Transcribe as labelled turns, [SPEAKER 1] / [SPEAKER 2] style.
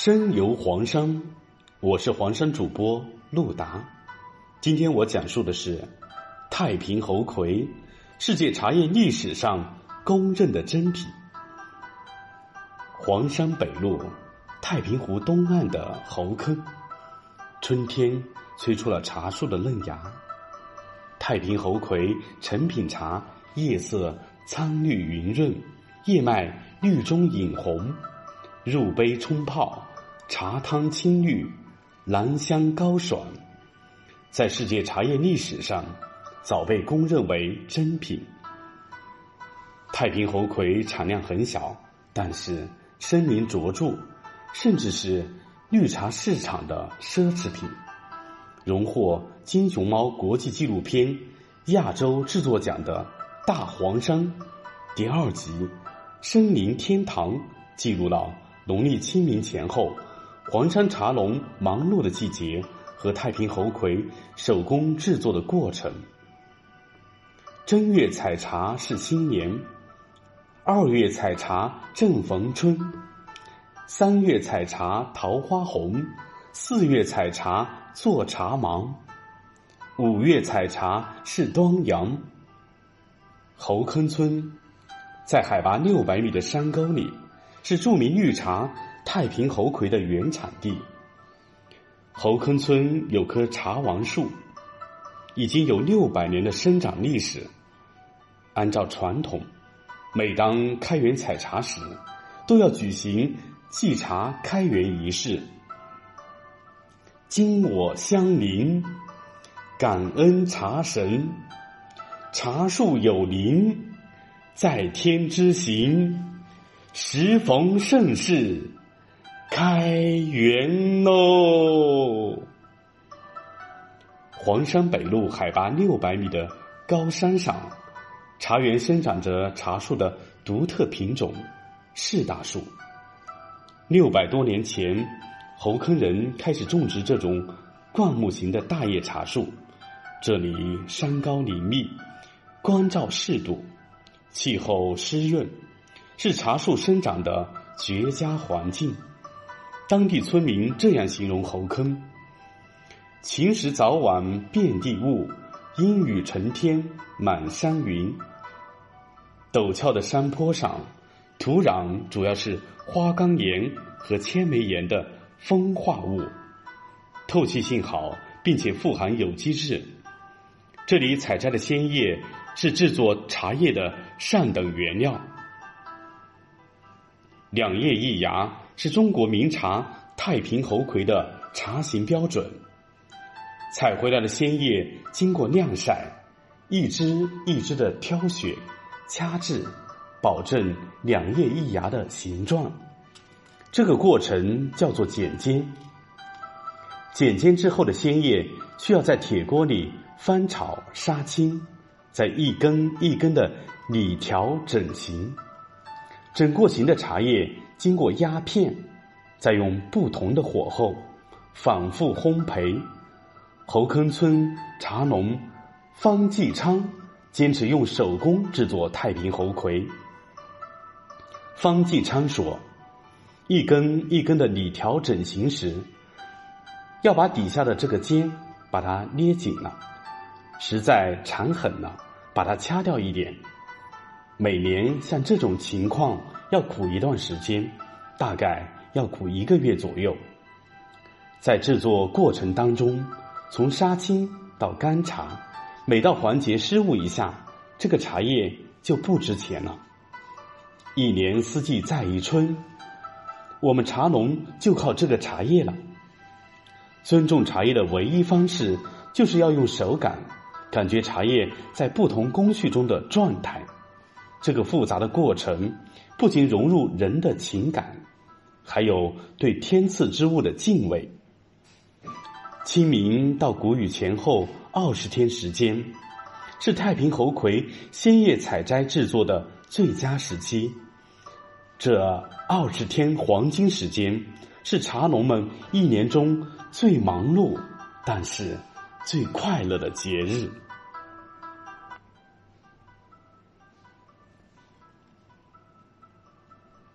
[SPEAKER 1] 深游黄山，我是黄山主播陆达。今天我讲述的是太平猴魁，世界茶叶历史上公认的珍品。黄山北麓，太平湖东岸的猴坑，春天催出了茶树的嫩芽。太平猴魁成品茶，叶色苍绿匀润，叶脉绿中隐红。入杯冲泡，茶汤清绿，兰香高爽，在世界茶叶历史上早被公认为珍品。太平猴魁产量很小，但是声名卓著，甚至是绿茶市场的奢侈品，荣获金熊猫国际纪录片亚洲制作奖的大黄山第二集《森林天堂》记录了。农历清明前后，黄山茶农忙碌的季节和太平猴魁手工制作的过程。正月采茶是新年，二月采茶正逢春，三月采茶桃花红，四月采茶做茶忙，五月采茶是端阳。猴坑村在海拔六百米的山沟里。是著名绿茶太平猴魁的原产地。猴坑村有棵茶王树，已经有六百年的生长历史。按照传统，每当开园采茶时，都要举行祭茶开园仪式。今我相邻，感恩茶神，茶树有灵，在天之行。时逢盛世，开园喽！黄山北麓海拔六百米的高山上，茶园生长着茶树的独特品种柿大树。六百多年前，侯坑人开始种植这种灌木型的大叶茶树。这里山高林密，光照适度，气候湿润。是茶树生长的绝佳环境。当地村民这样形容猴坑：晴时早晚遍地雾，阴雨成天满山云。陡峭的山坡上，土壤主要是花岗岩和千枚岩的风化物，透气性好，并且富含有机质。这里采摘的鲜叶是制作茶叶的上等原料。两叶一芽是中国名茶太平猴魁的茶型标准。采回来的鲜叶经过晾晒，一只一只的挑选、掐制，保证两叶一芽的形状。这个过程叫做剪尖。剪尖之后的鲜叶需要在铁锅里翻炒杀青，再一根一根的理条整形。整过型的茶叶经过压片，再用不同的火候反复烘焙。侯坑村茶农方继昌坚持用手工制作太平猴魁。方继昌说：“一根一根的理条整形时，要把底下的这个尖把它捏紧了，实在缠狠了，把它掐掉一点。”每年像这种情况要苦一段时间，大概要苦一个月左右。在制作过程当中，从杀青到干茶，每到环节失误一下，这个茶叶就不值钱了。一年四季在一春，我们茶农就靠这个茶叶了。尊重茶叶的唯一方式，就是要用手感，感觉茶叶在不同工序中的状态。这个复杂的过程，不仅融入人的情感，还有对天赐之物的敬畏。清明到谷雨前后二十天时间，是太平猴魁鲜叶采摘制作的最佳时期。这二十天黄金时间，是茶农们一年中最忙碌，但是最快乐的节日。